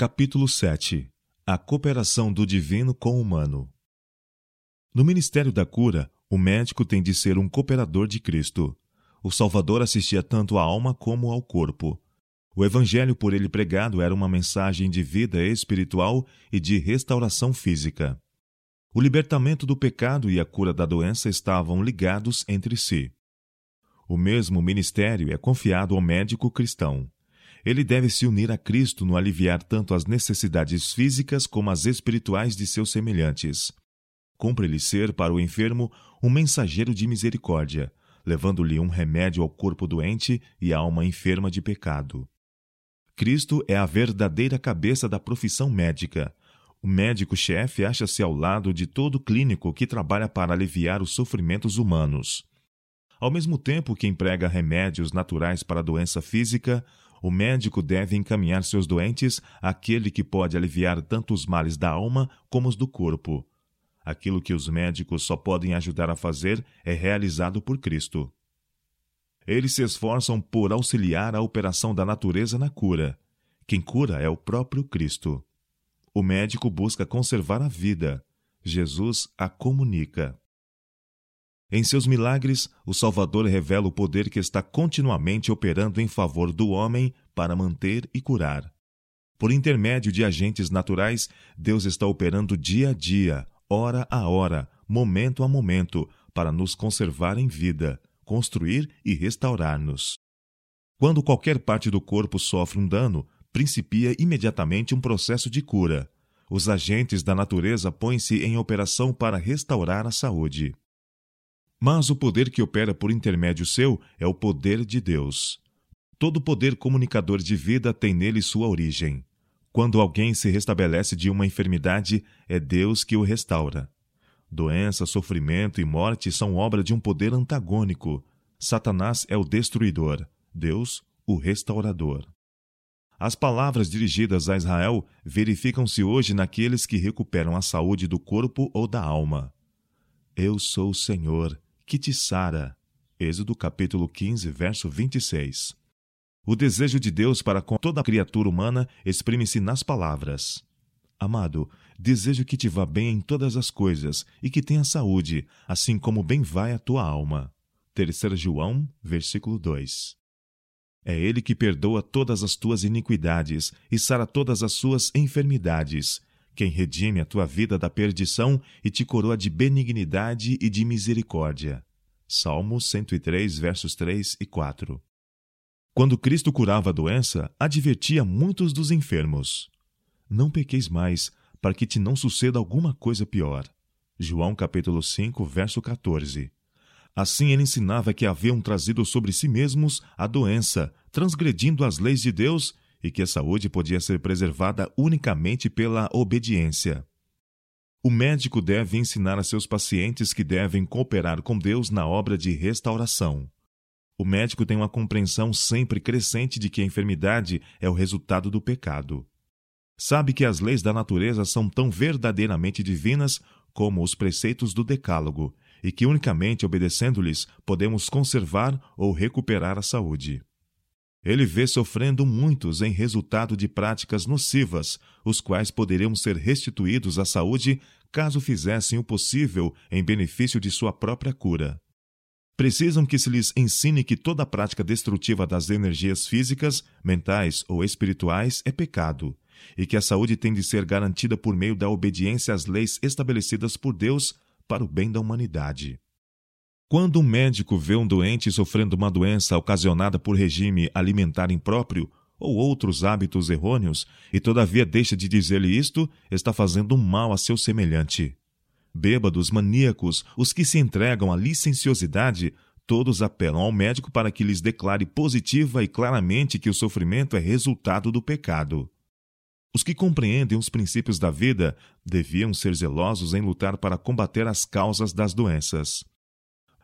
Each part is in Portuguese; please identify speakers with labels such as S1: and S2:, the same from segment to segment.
S1: Capítulo 7 A cooperação do divino com o humano. No ministério da cura, o médico tem de ser um cooperador de Cristo. O Salvador assistia tanto à alma como ao corpo. O evangelho por ele pregado era uma mensagem de vida espiritual e de restauração física. O libertamento do pecado e a cura da doença estavam ligados entre si. O mesmo ministério é confiado ao médico cristão. Ele deve se unir a Cristo no aliviar tanto as necessidades físicas como as espirituais de seus semelhantes. Cumpre-lhe ser para o enfermo um mensageiro de misericórdia, levando-lhe um remédio ao corpo doente e à alma enferma de pecado. Cristo é a verdadeira cabeça da profissão médica. O médico-chefe acha-se ao lado de todo clínico que trabalha para aliviar os sofrimentos humanos. Ao mesmo tempo que emprega remédios naturais para a doença física, o médico deve encaminhar seus doentes àquele que pode aliviar tanto os males da alma como os do corpo. Aquilo que os médicos só podem ajudar a fazer é realizado por Cristo. Eles se esforçam por auxiliar a operação da natureza na cura. Quem cura é o próprio Cristo. O médico busca conservar a vida. Jesus a comunica. Em seus milagres, o Salvador revela o poder que está continuamente operando em favor do homem para manter e curar. Por intermédio de agentes naturais, Deus está operando dia a dia, hora a hora, momento a momento, para nos conservar em vida, construir e restaurar-nos. Quando qualquer parte do corpo sofre um dano, principia imediatamente um processo de cura. Os agentes da natureza põem-se em operação para restaurar a saúde. Mas o poder que opera por intermédio seu é o poder de Deus. Todo poder comunicador de vida tem nele sua origem. Quando alguém se restabelece de uma enfermidade, é Deus que o restaura. Doença, sofrimento e morte são obra de um poder antagônico. Satanás é o destruidor, Deus, o restaurador. As palavras dirigidas a Israel verificam-se hoje naqueles que recuperam a saúde do corpo ou da alma. Eu sou o Senhor, que te sara. Êxodo capítulo 15, verso 26. O desejo de Deus para com toda a criatura humana exprime-se nas palavras: Amado, desejo que te vá bem em todas as coisas e que tenha saúde, assim como bem vai a tua alma. 3 João, versículo 2. É Ele que perdoa todas as tuas iniquidades e sara todas as suas enfermidades, quem redime a tua vida da perdição e te coroa de benignidade e de misericórdia. Salmos 103, versos 3 e 4. Quando Cristo curava a doença, advertia muitos dos enfermos: Não pequeis mais, para que te não suceda alguma coisa pior. João capítulo 5, verso 14. Assim ele ensinava que haviam trazido sobre si mesmos a doença, transgredindo as leis de Deus e que a saúde podia ser preservada unicamente pela obediência. O médico deve ensinar a seus pacientes que devem cooperar com Deus na obra de restauração. O médico tem uma compreensão sempre crescente de que a enfermidade é o resultado do pecado. Sabe que as leis da natureza são tão verdadeiramente divinas como os preceitos do Decálogo e que unicamente obedecendo-lhes podemos conservar ou recuperar a saúde. Ele vê sofrendo muitos em resultado de práticas nocivas, os quais poderiam ser restituídos à saúde caso fizessem o possível em benefício de sua própria cura. Precisam que se lhes ensine que toda prática destrutiva das energias físicas, mentais ou espirituais é pecado, e que a saúde tem de ser garantida por meio da obediência às leis estabelecidas por Deus para o bem da humanidade. Quando um médico vê um doente sofrendo uma doença ocasionada por regime alimentar impróprio ou outros hábitos errôneos, e todavia deixa de dizer-lhe isto, está fazendo um mal a seu semelhante. Bêbados, maníacos, os que se entregam à licenciosidade, todos apelam ao médico para que lhes declare positiva e claramente que o sofrimento é resultado do pecado. Os que compreendem os princípios da vida deviam ser zelosos em lutar para combater as causas das doenças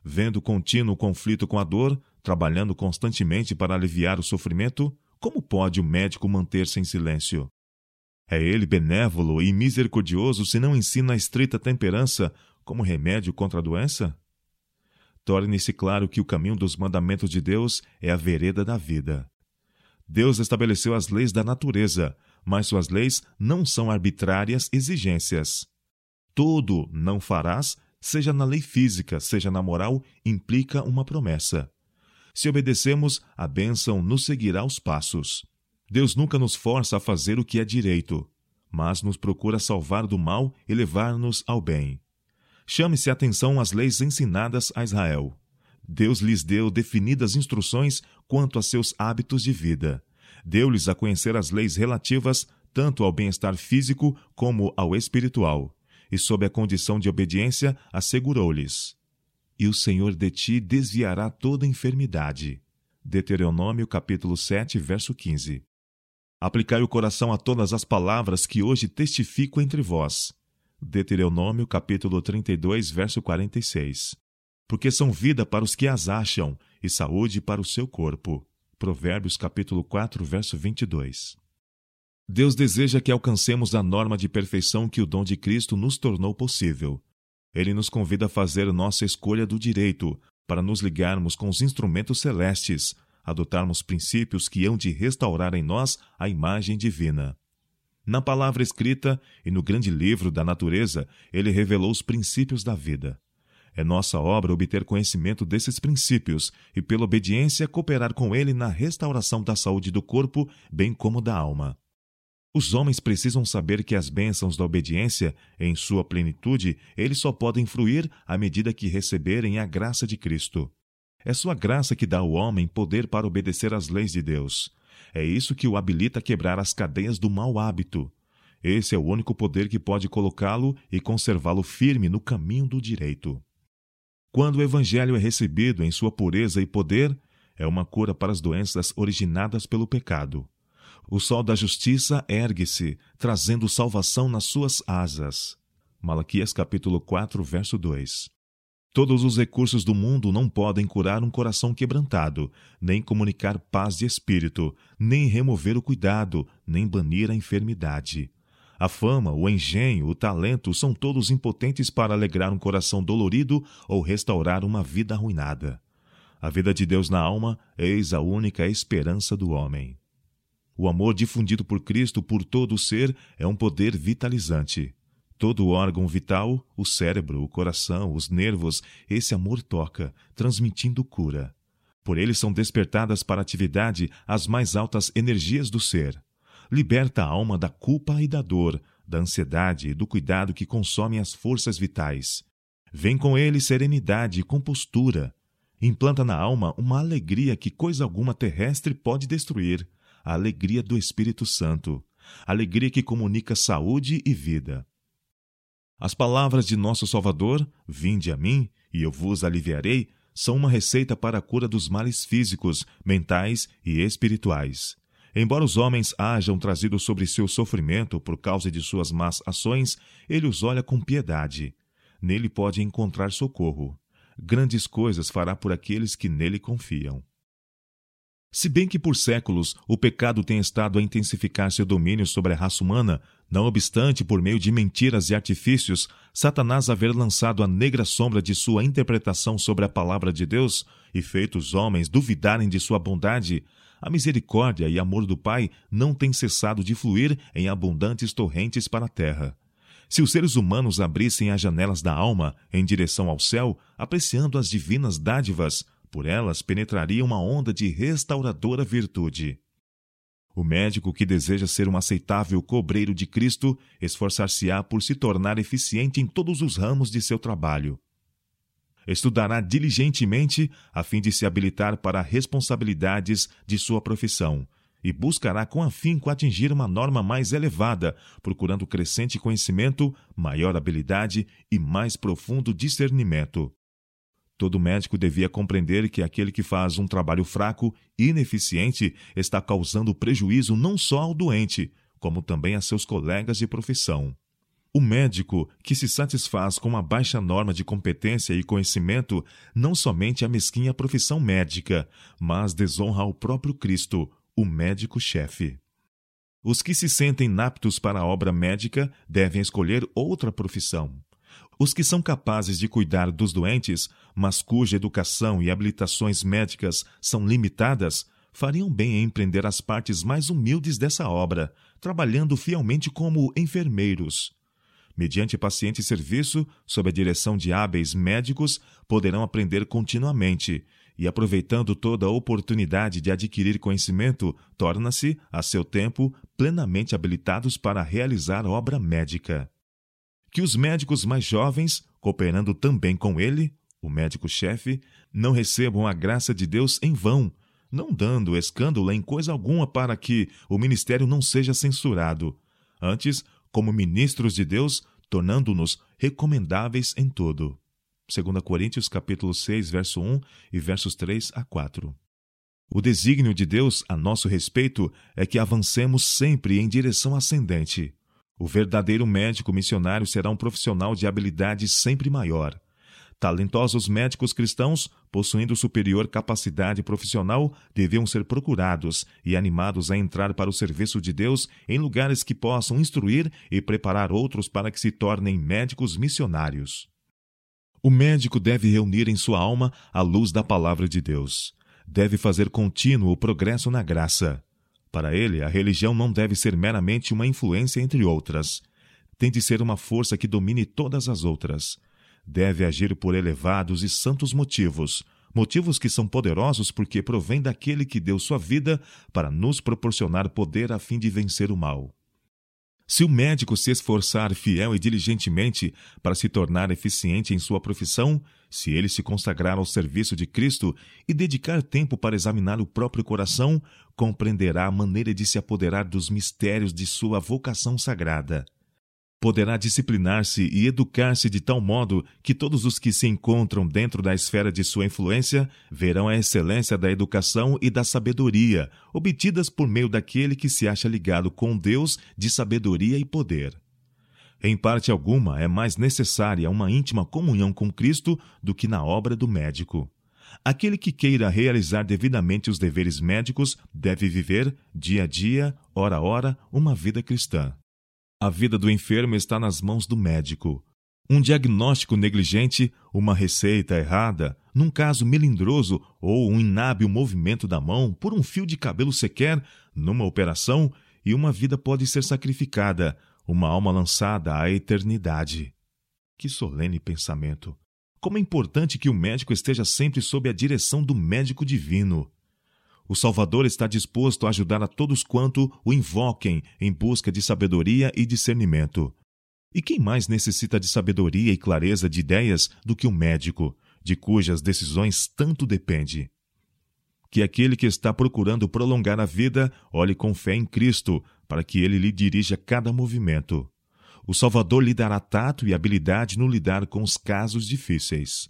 S1: vendo contínuo conflito com a dor, trabalhando constantemente para aliviar o sofrimento, como pode o médico manter-se em silêncio? É ele benévolo e misericordioso se não ensina a estrita temperança como remédio contra a doença? Torne-se claro que o caminho dos mandamentos de Deus é a vereda da vida. Deus estabeleceu as leis da natureza, mas suas leis não são arbitrárias exigências. Todo não farás, seja na lei física, seja na moral, implica uma promessa. Se obedecemos, a bênção nos seguirá aos passos. Deus nunca nos força a fazer o que é direito, mas nos procura salvar do mal e levar-nos ao bem. Chame-se atenção às leis ensinadas a Israel. Deus lhes deu definidas instruções quanto a seus hábitos de vida. Deu-lhes a conhecer as leis relativas tanto ao bem-estar físico como ao espiritual, e sob a condição de obediência assegurou-lhes: E o Senhor de ti desviará toda enfermidade. Deuteronômio capítulo 7, verso 15. Aplicai o coração a todas as palavras que hoje testifico entre vós. Deuteronômio capítulo 32, verso 46 porque são vida para os que as acham e saúde para o seu corpo. Provérbios capítulo 4, verso 22. Deus deseja que alcancemos a norma de perfeição que o dom de Cristo nos tornou possível. Ele nos convida a fazer nossa escolha do direito, para nos ligarmos com os instrumentos celestes, adotarmos princípios que hão de restaurar em nós a imagem divina. Na palavra escrita e no grande livro da natureza, ele revelou os princípios da vida. É nossa obra obter conhecimento desses princípios e, pela obediência, cooperar com ele na restauração da saúde do corpo, bem como da alma. Os homens precisam saber que as bênçãos da obediência, em sua plenitude, eles só podem fruir à medida que receberem a graça de Cristo. É sua graça que dá ao homem poder para obedecer às leis de Deus. É isso que o habilita a quebrar as cadeias do mau hábito. Esse é o único poder que pode colocá-lo e conservá-lo firme no caminho do direito. Quando o Evangelho é recebido em sua pureza e poder, é uma cura para as doenças originadas pelo pecado. O sol da justiça ergue-se, trazendo salvação nas suas asas. Malaquias capítulo 4, verso 2. Todos os recursos do mundo não podem curar um coração quebrantado, nem comunicar paz de espírito, nem remover o cuidado, nem banir a enfermidade. A fama, o engenho, o talento são todos impotentes para alegrar um coração dolorido ou restaurar uma vida arruinada. A vida de Deus na alma, eis a única esperança do homem. O amor difundido por Cristo por todo o ser é um poder vitalizante. Todo órgão vital, o cérebro, o coração, os nervos, esse amor toca, transmitindo cura. Por ele são despertadas para atividade as mais altas energias do ser liberta a alma da culpa e da dor, da ansiedade e do cuidado que consomem as forças vitais. Vem com ele serenidade e compostura. Implanta na alma uma alegria que coisa alguma terrestre pode destruir a alegria do Espírito Santo, alegria que comunica saúde e vida. As palavras de nosso Salvador, vinde a mim, e eu vos aliviarei, são uma receita para a cura dos males físicos, mentais e espirituais. Embora os homens hajam trazido sobre seu sofrimento por causa de suas más ações, ele os olha com piedade. Nele pode encontrar socorro. Grandes coisas fará por aqueles que nele confiam. Se bem que por séculos o pecado tem estado a intensificar seu domínio sobre a raça humana, não obstante, por meio de mentiras e artifícios, Satanás haver lançado a negra sombra de sua interpretação sobre a palavra de Deus e feito os homens duvidarem de sua bondade, a misericórdia e amor do Pai não têm cessado de fluir em abundantes torrentes para a terra. Se os seres humanos abrissem as janelas da alma em direção ao céu, apreciando as divinas dádivas, por elas penetraria uma onda de restauradora virtude. O médico que deseja ser um aceitável cobreiro de Cristo esforçar-se-á por se tornar eficiente em todos os ramos de seu trabalho estudará diligentemente a fim de se habilitar para responsabilidades de sua profissão e buscará com afinco atingir uma norma mais elevada, procurando crescente conhecimento, maior habilidade e mais profundo discernimento. Todo médico devia compreender que aquele que faz um trabalho fraco e ineficiente está causando prejuízo não só ao doente, como também a seus colegas de profissão. O médico que se satisfaz com uma baixa norma de competência e conhecimento não somente a mesquinha profissão médica, mas desonra ao próprio Cristo, o médico-chefe. Os que se sentem inaptos para a obra médica devem escolher outra profissão. Os que são capazes de cuidar dos doentes, mas cuja educação e habilitações médicas são limitadas, fariam bem em empreender as partes mais humildes dessa obra, trabalhando fielmente como enfermeiros. Mediante paciente serviço, sob a direção de hábeis médicos, poderão aprender continuamente e, aproveitando toda a oportunidade de adquirir conhecimento, torna-se, a seu tempo, plenamente habilitados para realizar obra médica. Que os médicos mais jovens, cooperando também com ele, o médico-chefe, não recebam a graça de Deus em vão, não dando escândalo em coisa alguma para que o ministério não seja censurado. Antes, como ministros de Deus, tornando-nos recomendáveis em tudo. 2 Coríntios capítulo 6, verso 1 e versos 3 a 4. O desígnio de Deus a nosso respeito é que avancemos sempre em direção ascendente. O verdadeiro médico missionário será um profissional de habilidade sempre maior. Talentosos médicos cristãos, possuindo superior capacidade profissional, deviam ser procurados e animados a entrar para o serviço de Deus em lugares que possam instruir e preparar outros para que se tornem médicos missionários. O médico deve reunir em sua alma a luz da palavra de Deus. Deve fazer contínuo o progresso na graça. Para ele, a religião não deve ser meramente uma influência entre outras. Tem de ser uma força que domine todas as outras deve agir por elevados e santos motivos, motivos que são poderosos porque provêm daquele que deu sua vida para nos proporcionar poder a fim de vencer o mal. Se o médico se esforçar fiel e diligentemente para se tornar eficiente em sua profissão, se ele se consagrar ao serviço de Cristo e dedicar tempo para examinar o próprio coração, compreenderá a maneira de se apoderar dos mistérios de sua vocação sagrada poderá disciplinar-se e educar-se de tal modo que todos os que se encontram dentro da esfera de sua influência verão a excelência da educação e da sabedoria, obtidas por meio daquele que se acha ligado com Deus de sabedoria e poder. Em parte alguma, é mais necessária uma íntima comunhão com Cristo do que na obra do médico. Aquele que queira realizar devidamente os deveres médicos deve viver, dia a dia, hora a hora, uma vida cristã. A vida do enfermo está nas mãos do médico. Um diagnóstico negligente, uma receita errada, num caso melindroso ou um inábil movimento da mão por um fio de cabelo sequer, numa operação, e uma vida pode ser sacrificada, uma alma lançada à eternidade. Que solene pensamento! Como é importante que o médico esteja sempre sob a direção do médico divino. O Salvador está disposto a ajudar a todos quanto o invoquem em busca de sabedoria e discernimento. E quem mais necessita de sabedoria e clareza de ideias do que o um médico, de cujas decisões tanto depende? Que aquele que está procurando prolongar a vida olhe com fé em Cristo, para que ele lhe dirija cada movimento. O Salvador lhe dará tato e habilidade no lidar com os casos difíceis.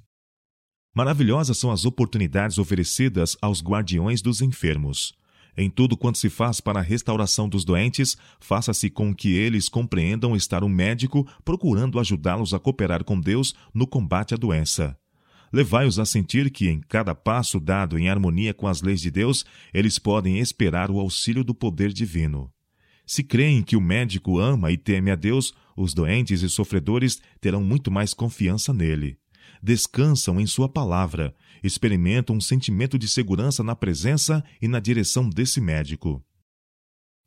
S1: Maravilhosas são as oportunidades oferecidas aos guardiões dos enfermos. Em tudo quanto se faz para a restauração dos doentes, faça-se com que eles compreendam estar um médico procurando ajudá-los a cooperar com Deus no combate à doença. Levai-os a sentir que, em cada passo dado em harmonia com as leis de Deus, eles podem esperar o auxílio do poder divino. Se creem que o médico ama e teme a Deus, os doentes e sofredores terão muito mais confiança nele descansam em Sua palavra, experimentam um sentimento de segurança na presença e na direção desse médico.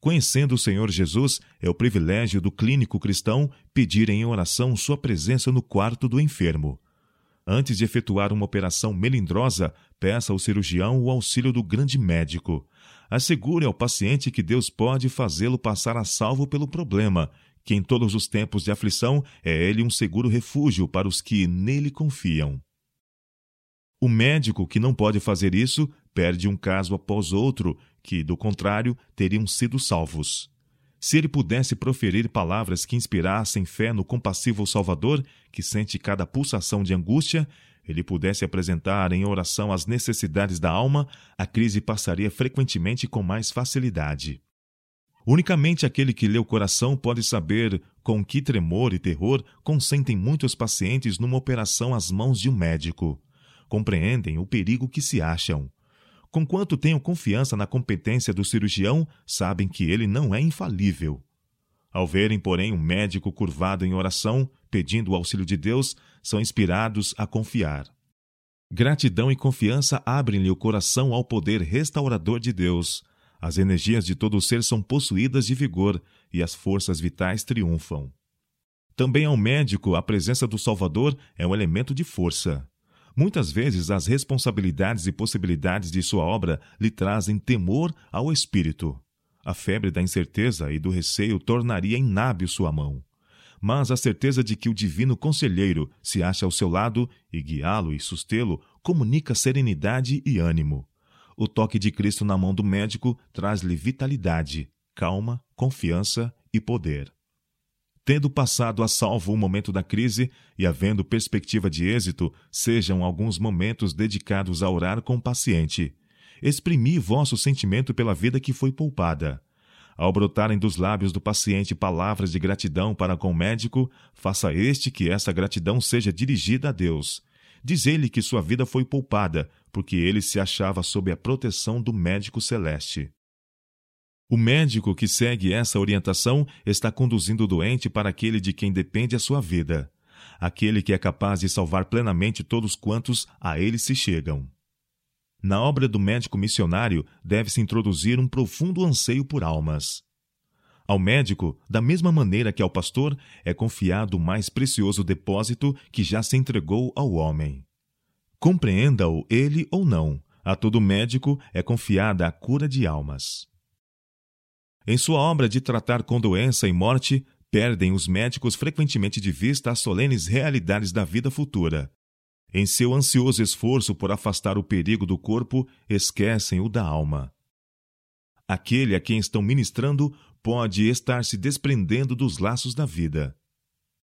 S1: Conhecendo o Senhor Jesus, é o privilégio do clínico cristão pedir em oração sua presença no quarto do enfermo. Antes de efetuar uma operação melindrosa, peça ao cirurgião o auxílio do grande médico. Assegure ao paciente que Deus pode fazê-lo passar a salvo pelo problema que em todos os tempos de aflição é ele um seguro refúgio para os que nele confiam. O médico que não pode fazer isso perde um caso após outro, que, do contrário, teriam sido salvos. Se ele pudesse proferir palavras que inspirassem fé no compassivo Salvador, que sente cada pulsação de angústia, ele pudesse apresentar em oração as necessidades da alma, a crise passaria frequentemente com mais facilidade. Unicamente aquele que lê o coração pode saber com que tremor e terror consentem muitos pacientes numa operação às mãos de um médico. Compreendem o perigo que se acham. Conquanto tenham confiança na competência do cirurgião, sabem que ele não é infalível. Ao verem, porém, um médico curvado em oração, pedindo o auxílio de Deus, são inspirados a confiar. Gratidão e confiança abrem-lhe o coração ao poder restaurador de Deus. As energias de todo o ser são possuídas de vigor e as forças vitais triunfam. Também ao médico, a presença do Salvador é um elemento de força. Muitas vezes, as responsabilidades e possibilidades de sua obra lhe trazem temor ao espírito. A febre da incerteza e do receio tornaria inábil sua mão. Mas a certeza de que o divino conselheiro se acha ao seu lado e guiá-lo e sustê-lo comunica serenidade e ânimo. O toque de Cristo na mão do médico traz-lhe vitalidade, calma, confiança e poder. Tendo passado a salvo o momento da crise e havendo perspectiva de êxito, sejam alguns momentos dedicados a orar com o paciente. Exprimi vosso sentimento pela vida que foi poupada. Ao brotarem dos lábios do paciente palavras de gratidão para com o médico, faça este que essa gratidão seja dirigida a Deus. Diz ele que sua vida foi poupada, porque ele se achava sob a proteção do médico celeste. O médico que segue essa orientação está conduzindo o doente para aquele de quem depende a sua vida, aquele que é capaz de salvar plenamente todos quantos a ele se chegam. Na obra do médico missionário deve-se introduzir um profundo anseio por almas. Ao médico, da mesma maneira que ao pastor, é confiado o mais precioso depósito que já se entregou ao homem. Compreenda-o ele ou não, a todo médico é confiada a cura de almas. Em sua obra de tratar com doença e morte, perdem os médicos frequentemente de vista as solenes realidades da vida futura. Em seu ansioso esforço por afastar o perigo do corpo, esquecem o da alma. Aquele a quem estão ministrando pode estar se desprendendo dos laços da vida.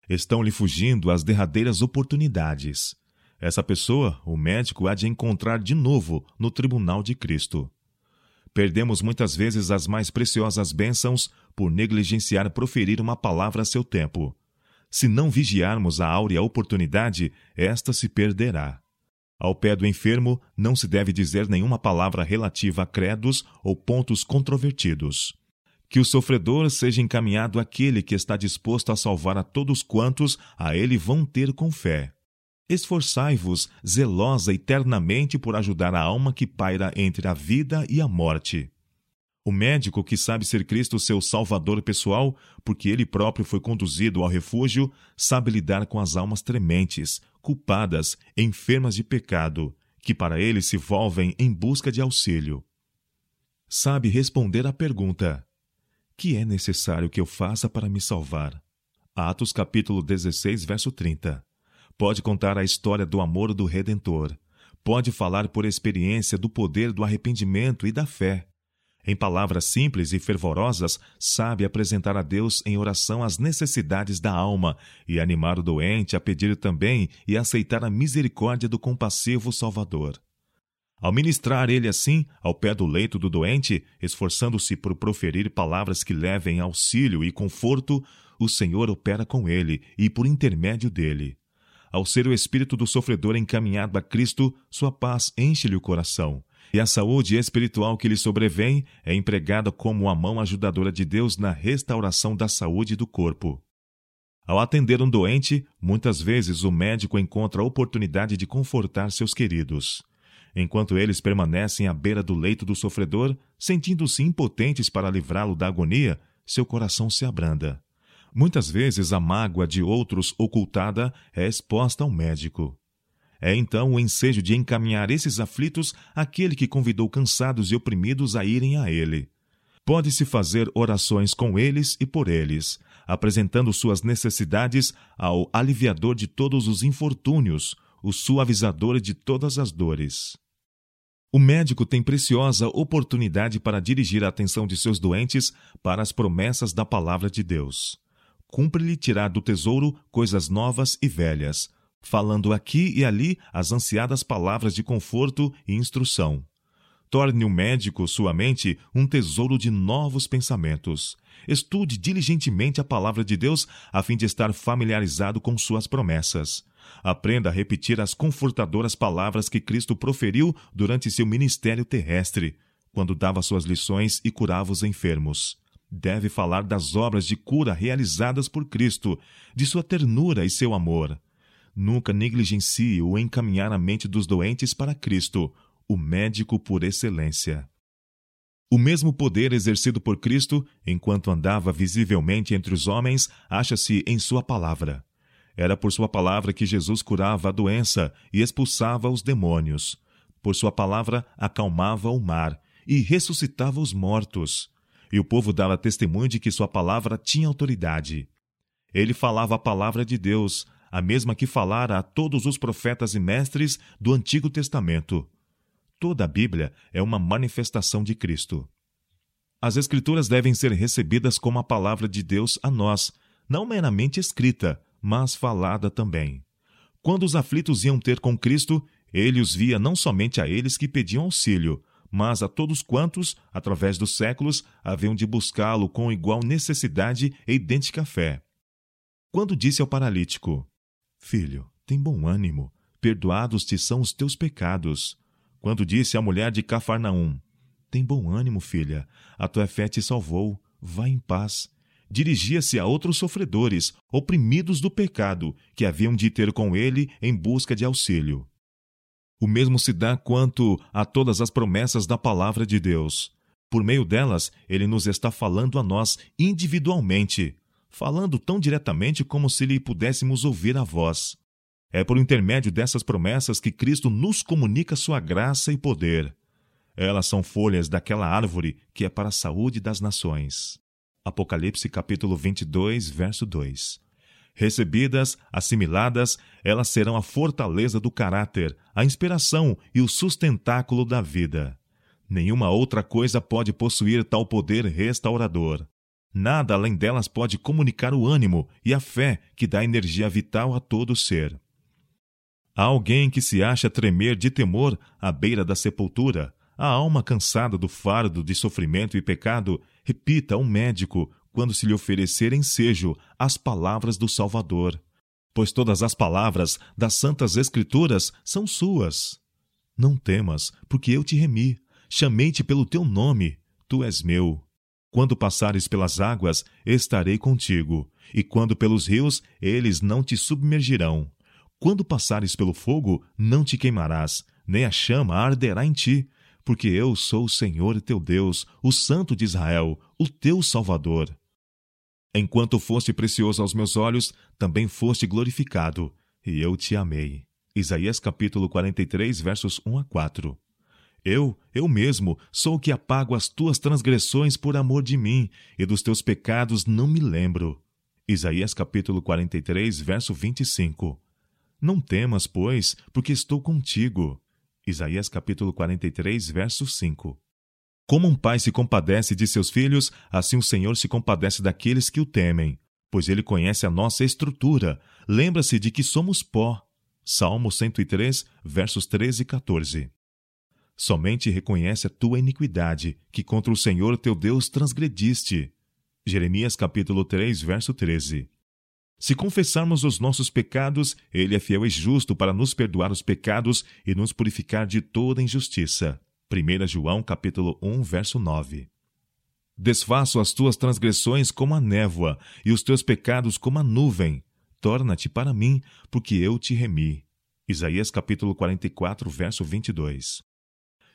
S1: Estão-lhe fugindo as derradeiras oportunidades. Essa pessoa, o médico, há de encontrar de novo no tribunal de Cristo. Perdemos muitas vezes as mais preciosas bênçãos por negligenciar proferir uma palavra a seu tempo. Se não vigiarmos a áurea oportunidade, esta se perderá. Ao pé do enfermo, não se deve dizer nenhuma palavra relativa a credos ou pontos controvertidos. Que o sofredor seja encaminhado àquele que está disposto a salvar a todos quantos a ele vão ter com fé. Esforçai-vos zelosa eternamente por ajudar a alma que paira entre a vida e a morte. O médico que sabe ser Cristo seu salvador pessoal, porque ele próprio foi conduzido ao refúgio, sabe lidar com as almas trementes, culpadas, enfermas de pecado, que para ele se volvem em busca de auxílio. Sabe responder à pergunta: Que é necessário que eu faça para me salvar? Atos capítulo 16, verso 30. Pode contar a história do amor do Redentor. Pode falar por experiência do poder do arrependimento e da fé. Em palavras simples e fervorosas, sabe apresentar a Deus em oração as necessidades da alma e animar o doente a pedir também e aceitar a misericórdia do compassivo Salvador. Ao ministrar ele assim, ao pé do leito do doente, esforçando-se por proferir palavras que levem auxílio e conforto, o Senhor opera com ele e por intermédio dele. Ao ser o espírito do sofredor encaminhado a Cristo, sua paz enche-lhe o coração. E a saúde espiritual que lhe sobrevém é empregada como a mão ajudadora de Deus na restauração da saúde do corpo. Ao atender um doente, muitas vezes o médico encontra a oportunidade de confortar seus queridos. Enquanto eles permanecem à beira do leito do sofredor, sentindo-se impotentes para livrá-lo da agonia, seu coração se abranda. Muitas vezes a mágoa de outros ocultada é exposta ao médico. É então o ensejo de encaminhar esses aflitos àquele que convidou cansados e oprimidos a irem a ele. Pode-se fazer orações com eles e por eles, apresentando suas necessidades ao aliviador de todos os infortúnios, o suavizador de todas as dores. O médico tem preciosa oportunidade para dirigir a atenção de seus doentes para as promessas da palavra de Deus cumpre-lhe tirar do tesouro coisas novas e velhas, falando aqui e ali as ansiadas palavras de conforto e instrução. Torne o médico sua mente um tesouro de novos pensamentos. Estude diligentemente a palavra de Deus a fim de estar familiarizado com suas promessas. Aprenda a repetir as confortadoras palavras que Cristo proferiu durante seu ministério terrestre, quando dava suas lições e curava os enfermos deve falar das obras de cura realizadas por Cristo, de sua ternura e seu amor. nunca negligencie o encaminhar a mente dos doentes para Cristo, o médico por excelência. O mesmo poder exercido por Cristo, enquanto andava visivelmente entre os homens, acha-se em Sua palavra. Era por Sua palavra que Jesus curava a doença e expulsava os demônios. Por Sua palavra acalmava o mar e ressuscitava os mortos. E o povo dava testemunho de que Sua palavra tinha autoridade. Ele falava a palavra de Deus, a mesma que falara a todos os profetas e mestres do Antigo Testamento. Toda a Bíblia é uma manifestação de Cristo. As Escrituras devem ser recebidas como a palavra de Deus a nós, não meramente escrita, mas falada também. Quando os aflitos iam ter com Cristo, ele os via não somente a eles que pediam auxílio, mas a todos quantos, através dos séculos, haviam de buscá-lo com igual necessidade e idêntica fé. Quando disse ao paralítico: Filho, tem bom ânimo, perdoados te são os teus pecados. Quando disse à mulher de Cafarnaum: Tem bom ânimo, filha, a tua fé te salvou, vá em paz. Dirigia-se a outros sofredores, oprimidos do pecado, que haviam de ter com ele em busca de auxílio. O mesmo se dá quanto a todas as promessas da palavra de Deus. Por meio delas, ele nos está falando a nós individualmente, falando tão diretamente como se lhe pudéssemos ouvir a voz. É por intermédio dessas promessas que Cristo nos comunica sua graça e poder. Elas são folhas daquela árvore que é para a saúde das nações. Apocalipse capítulo 22, verso 2. Recebidas, assimiladas, elas serão a fortaleza do caráter, a inspiração e o sustentáculo da vida. Nenhuma outra coisa pode possuir tal poder restaurador. Nada além delas pode comunicar o ânimo e a fé que dá energia vital a todo ser. Há alguém que se acha tremer de temor à beira da sepultura. A alma cansada do fardo de sofrimento e pecado, repita ao médico, quando se lhe oferecer ensejo, as palavras do Salvador. Pois todas as palavras das Santas Escrituras são suas. Não temas, porque eu te remi. Chamei-te pelo teu nome. Tu és meu. Quando passares pelas águas, estarei contigo. E quando pelos rios, eles não te submergirão. Quando passares pelo fogo, não te queimarás, nem a chama arderá em ti, porque eu sou o Senhor teu Deus, o Santo de Israel, o teu Salvador. Enquanto foste precioso aos meus olhos, também foste glorificado, e eu te amei. Isaías capítulo 43, versos 1 a 4. Eu, eu mesmo, sou o que apago as tuas transgressões por amor de mim, e dos teus pecados não me lembro. Isaías capítulo 43, verso 25. Não temas, pois, porque estou contigo. Isaías capítulo 43, verso 5. Como um pai se compadece de seus filhos, assim o Senhor se compadece daqueles que o temem, pois ele conhece a nossa estrutura, lembra-se de que somos pó. Salmo 103, versos 13 e 14. Somente reconhece a tua iniquidade, que contra o Senhor teu Deus transgrediste. Jeremias capítulo 3, verso 13. Se confessarmos os nossos pecados, Ele é fiel e justo para nos perdoar os pecados e nos purificar de toda injustiça. 1 João capítulo 1, verso 9. Desfaço as tuas transgressões como a névoa e os teus pecados como a nuvem. Torna-te para mim, porque eu te remi. Isaías capítulo 44, verso 22.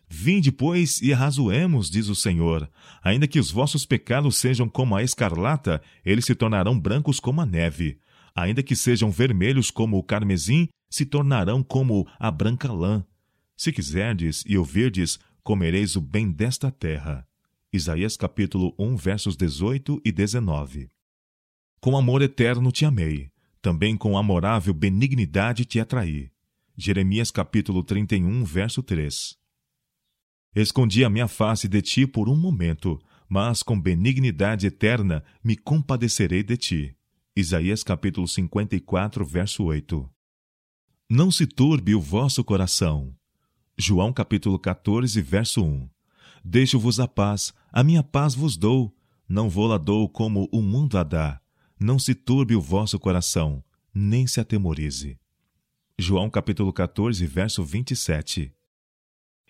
S1: Vinde, pois, e arrazoemos, diz o Senhor. Ainda que os vossos pecados sejam como a escarlata, eles se tornarão brancos como a neve. Ainda que sejam vermelhos como o carmesim, se tornarão como a branca lã. Se quiserdes e ouvirdes, comereis o bem desta terra. Isaías capítulo 1, versos 18 e 19. Com amor eterno te amei, também com amorável benignidade te atraí. Jeremias capítulo 31, verso 3. Escondi a minha face de ti por um momento, mas com benignidade eterna me compadecerei de ti. Isaías capítulo 54, verso 8. Não se turbe o vosso coração. João capítulo 14, verso 1. Deixo-vos a paz, a minha paz vos dou, não vou-la dou como o mundo a dá. Não se turbe o vosso coração, nem se atemorize. João capítulo 14, verso 27.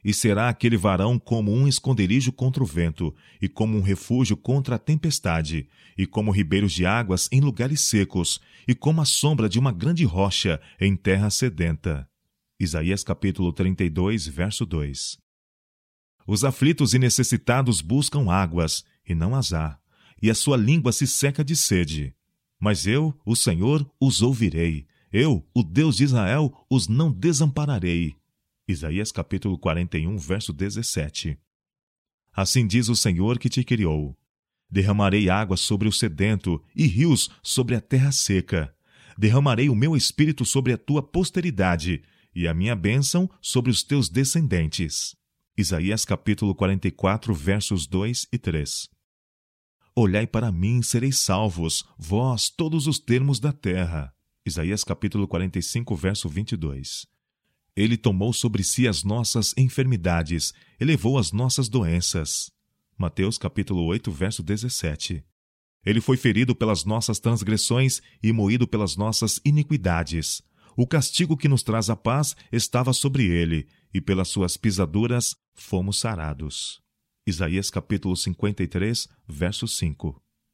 S1: E será aquele varão como um esconderijo contra o vento, e como um refúgio contra a tempestade, e como ribeiros de águas em lugares secos, e como a sombra de uma grande rocha em terra sedenta. Isaías capítulo 32, verso 2. Os aflitos e necessitados buscam águas, e não as há, e a sua língua se seca de sede. Mas eu, o Senhor, os ouvirei. Eu, o Deus de Israel, os não desampararei. Isaías capítulo 41, verso 17. Assim diz o Senhor que te criou: Derramarei água sobre o sedento e rios sobre a terra seca. Derramarei o meu espírito sobre a tua posteridade e a minha bênção sobre os teus descendentes. Isaías capítulo 44, versos 2 e 3. Olhai para mim, sereis salvos, vós, todos os termos da terra. Isaías capítulo 45, verso 22. Ele tomou sobre si as nossas enfermidades, elevou as nossas doenças. Mateus capítulo 8, verso 17. Ele foi ferido pelas nossas transgressões e moído pelas nossas iniquidades. O castigo que nos traz a paz estava sobre ele, e pelas suas pisaduras fomos sarados. Isaías capítulo 53, verso 5.